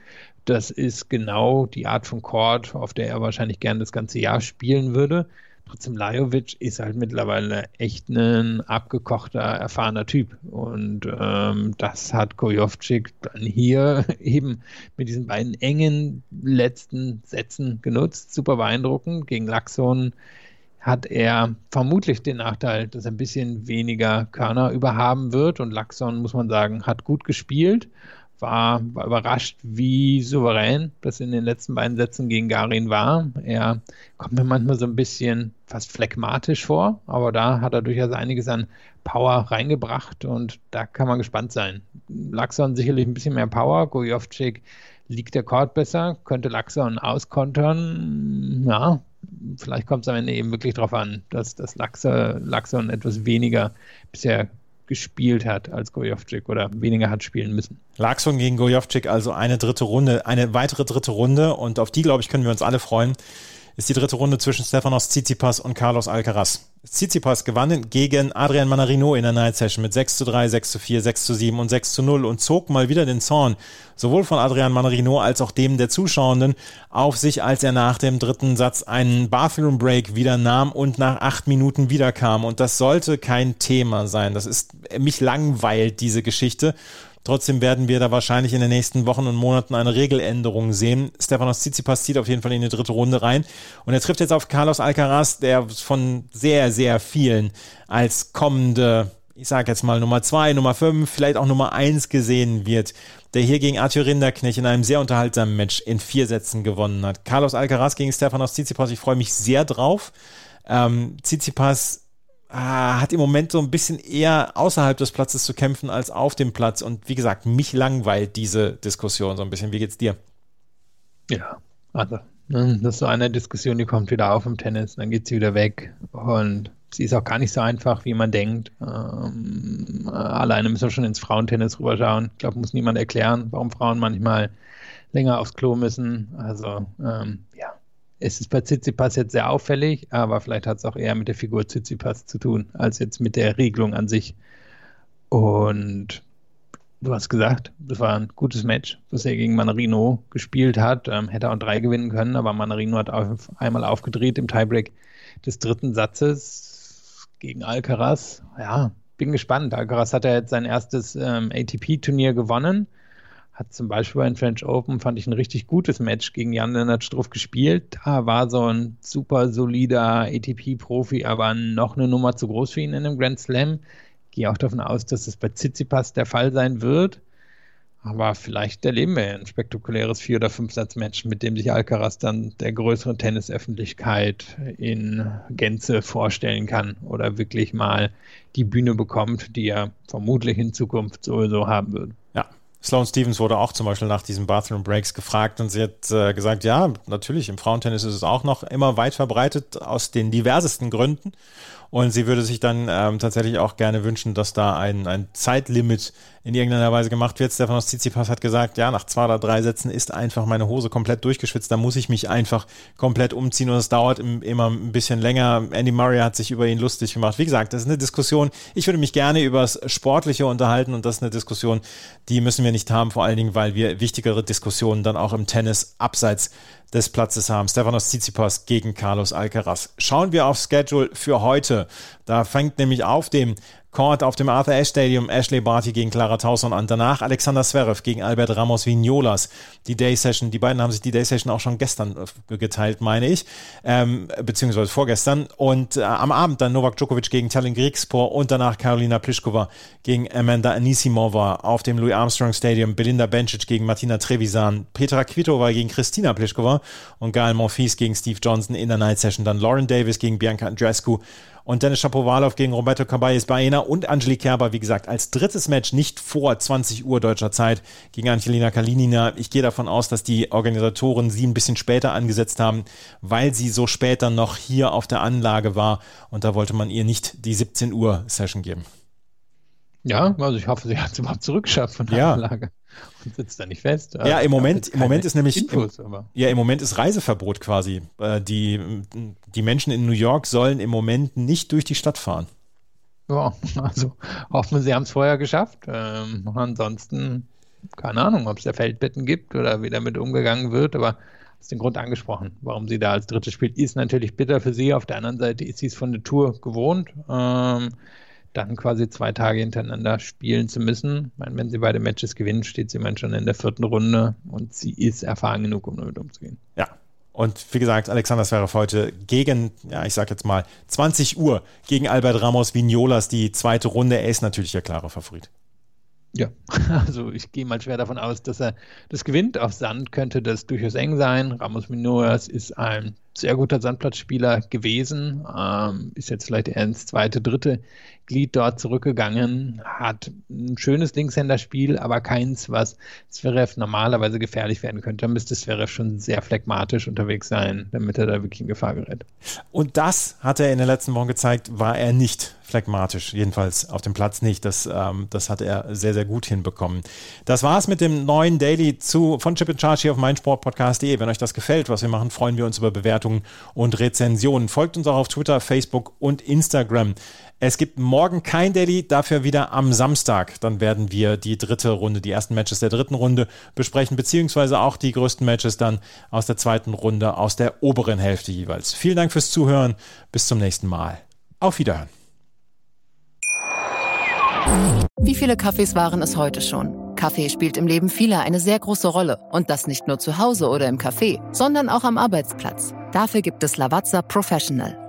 Speaker 4: Das ist genau die Art von Chord, auf der er wahrscheinlich gern das ganze Jahr spielen würde. Trotzdem, Lajovic ist halt mittlerweile echt ein abgekochter, erfahrener Typ. Und ähm, das hat Kojovcik dann hier eben mit diesen beiden engen letzten Sätzen genutzt. Super beeindruckend. Gegen Laxon hat er vermutlich den Nachteil, dass er ein bisschen weniger Körner überhaben wird. Und Laxon, muss man sagen, hat gut gespielt war, war überrascht, wie souverän das in den letzten beiden Sätzen gegen Garin war. Er kommt mir manchmal so ein bisschen fast phlegmatisch vor, aber da hat er durchaus einiges an Power reingebracht und da kann man gespannt sein. Laxon sicherlich ein bisschen mehr Power, Gojovcik liegt der Court besser, könnte Laxon auskontern. Ja, vielleicht kommt es am Ende eben wirklich darauf an, dass, dass Laxon etwas weniger bisher gespielt hat als Gojovcik oder weniger hat spielen müssen.
Speaker 3: Larkson gegen Gojovcik, also eine dritte Runde, eine weitere dritte Runde und auf die, glaube ich, können wir uns alle freuen ist die dritte Runde zwischen Stefanos Tsitsipas und Carlos Alcaraz. Tsitsipas gewann gegen Adrian Manarino in der Night Session mit 6 zu 3, 6 zu 4, 6 zu 7 und 6 zu 0 und zog mal wieder den Zorn sowohl von Adrian Manarino als auch dem der Zuschauenden auf sich, als er nach dem dritten Satz einen Bathroom Break wieder nahm und nach acht Minuten wiederkam. Und das sollte kein Thema sein. Das ist, mich langweilt diese Geschichte. Trotzdem werden wir da wahrscheinlich in den nächsten Wochen und Monaten eine Regeländerung sehen. Stefanos Tsitsipas zieht auf jeden Fall in die dritte Runde rein. Und er trifft jetzt auf Carlos Alcaraz, der von sehr, sehr vielen als kommende, ich sage jetzt mal Nummer zwei, Nummer fünf, vielleicht auch Nummer eins gesehen wird, der hier gegen Arthur Rinderknecht in einem sehr unterhaltsamen Match in vier Sätzen gewonnen hat. Carlos Alcaraz gegen Stefanos Tsitsipas, ich freue mich sehr drauf. Ähm, Tsitsipas ah, hat im Moment so ein bisschen eher außerhalb des Platzes zu kämpfen als auf dem Platz. Und wie gesagt, mich langweilt diese Diskussion so ein bisschen. Wie geht's dir?
Speaker 4: Ja, also, ne, das ist so eine Diskussion, die kommt wieder auf im Tennis, dann geht sie wieder weg. Und sie ist auch gar nicht so einfach, wie man denkt. Ähm, alleine müssen wir schon ins Frauentennis rüberschauen. Ich glaube, muss niemand erklären, warum Frauen manchmal länger aufs Klo müssen. Also, ähm, ja, es ist bei Tsitsipas jetzt sehr auffällig, aber vielleicht hat es auch eher mit der Figur Tsitsipas zu tun, als jetzt mit der Regelung an sich. Und du hast gesagt, das war ein gutes Match, was er gegen Manarino gespielt hat. Ähm, hätte auch drei gewinnen können, aber Manarino hat auf, einmal aufgedreht im Tiebreak des dritten Satzes gegen Alcaraz. Ja, bin gespannt. Alcaraz hat ja jetzt sein erstes ähm, ATP-Turnier gewonnen hat zum Beispiel beim French Open, fand ich ein richtig gutes Match gegen Jan-Lennart Struff gespielt. Da war so ein super solider ATP-Profi, aber noch eine Nummer zu groß für ihn in einem Grand Slam. Gehe auch davon aus, dass es bei Tsitsipas der Fall sein wird. Aber vielleicht erleben wir ein spektakuläres Vier- oder Fünf-Satz-Match, mit dem sich Alcaraz dann der größeren Tennisöffentlichkeit in Gänze vorstellen kann oder wirklich mal die Bühne bekommt, die er vermutlich in Zukunft sowieso haben wird.
Speaker 3: Ja, Sloane Stevens wurde auch zum Beispiel nach diesen Bathroom Breaks gefragt und sie hat äh, gesagt, ja, natürlich, im Frauentennis ist es auch noch immer weit verbreitet aus den diversesten Gründen. Und sie würde sich dann ähm, tatsächlich auch gerne wünschen, dass da ein, ein Zeitlimit in irgendeiner Weise gemacht wird. Stefanos Tsitsipas hat gesagt, ja, nach zwei oder drei Sätzen ist einfach meine Hose komplett durchgeschwitzt. Da muss ich mich einfach komplett umziehen und es dauert immer ein bisschen länger. Andy Murray hat sich über ihn lustig gemacht. Wie gesagt, das ist eine Diskussion. Ich würde mich gerne über das Sportliche unterhalten und das ist eine Diskussion, die müssen wir nicht haben, vor allen Dingen, weil wir wichtigere Diskussionen dann auch im Tennis abseits des Platzes haben. Stefanos Tsitsipas gegen Carlos Alcaraz. Schauen wir aufs Schedule für heute. Da fängt nämlich auf dem Court auf dem Arthur Ashe Stadium Ashley Barty gegen Clara Tauson an. Danach Alexander Zverev gegen Albert Ramos Vignolas. Die Day Session, die beiden haben sich die Day Session auch schon gestern äh, geteilt, meine ich, ähm, beziehungsweise vorgestern. Und äh, am Abend dann Novak Djokovic gegen Talin Grigspor und danach Karolina Pliskova gegen Amanda Anisimova auf dem Louis Armstrong Stadium. Belinda Bencic gegen Martina Trevisan. Petra Kvitova gegen Christina Pliskova und Gael Monfils gegen Steve Johnson in der Night Session. Dann Lauren Davis gegen Bianca Andreescu und Dennis Shapovalov gegen Roberto Caballes Baena und Angelique Kerber, wie gesagt, als drittes Match nicht vor 20 Uhr deutscher Zeit gegen Angelina Kalinina. Ich gehe davon aus, dass die Organisatoren sie ein bisschen später angesetzt haben, weil sie so später noch hier auf der Anlage war und da wollte man ihr nicht die 17 Uhr Session geben.
Speaker 4: Ja, also ich hoffe, sie hat es überhaupt zurückgeschafft von der
Speaker 3: ja.
Speaker 4: Anlage und sitzt da nicht fest.
Speaker 3: Ja, im Moment, im Moment ist nämlich
Speaker 4: Infos,
Speaker 3: im, ja, im Moment ist Reiseverbot quasi. Äh, die, die Menschen in New York sollen im Moment nicht durch die Stadt fahren.
Speaker 4: Ja, also hoffen wir, sie haben es vorher geschafft. Ähm, ansonsten, keine Ahnung, ob es da Feldbetten gibt oder wie damit umgegangen wird, aber hast den Grund angesprochen, warum sie da als drittes spielt. Ist natürlich bitter für sie. Auf der anderen Seite ist sie es von der Tour gewohnt. Ähm, dann quasi zwei Tage hintereinander spielen zu müssen. Meine, wenn sie beide Matches gewinnt, steht sie schon in der vierten Runde und sie ist erfahren genug, um damit umzugehen.
Speaker 3: Ja. Und wie gesagt, Alexander Zverev heute gegen, ja, ich sag jetzt mal 20 Uhr gegen Albert Ramos Vignolas die zweite Runde. Er ist natürlich der klare Favorit.
Speaker 4: Ja, also ich gehe mal schwer davon aus, dass er das gewinnt. Auf Sand könnte das durchaus eng sein. Ramos Minoas ist ein sehr guter Sandplatzspieler gewesen, ähm, ist jetzt vielleicht eher ins zweite, dritte Glied dort zurückgegangen, hat ein schönes Linkshänderspiel, aber keins, was Zverev normalerweise gefährlich werden könnte. Dann müsste Zverev schon sehr phlegmatisch unterwegs sein, damit er da wirklich in Gefahr gerät.
Speaker 3: Und das hat er in den letzten Wochen gezeigt, war er nicht phlegmatisch, jedenfalls auf dem Platz nicht. Das, ähm, das hat er sehr, sehr gut hinbekommen. Das war es mit dem neuen Daily zu, von Chip Charge hier auf meinsportpodcast.de. Wenn euch das gefällt, was wir machen, freuen wir uns über Bewertungen und Rezensionen. Folgt uns auch auf Twitter, Facebook und Instagram. Es gibt morgen kein Daily, dafür wieder am Samstag. Dann werden wir die dritte Runde, die ersten Matches der dritten Runde besprechen, beziehungsweise auch die größten Matches dann aus der zweiten Runde, aus der oberen Hälfte jeweils. Vielen Dank fürs Zuhören. Bis zum nächsten Mal. Auf Wiederhören.
Speaker 5: Wie viele Kaffees waren es heute schon? Kaffee spielt im Leben vieler eine sehr große Rolle. Und das nicht nur zu Hause oder im Café, sondern auch am Arbeitsplatz. Dafür gibt es Lavazza Professional.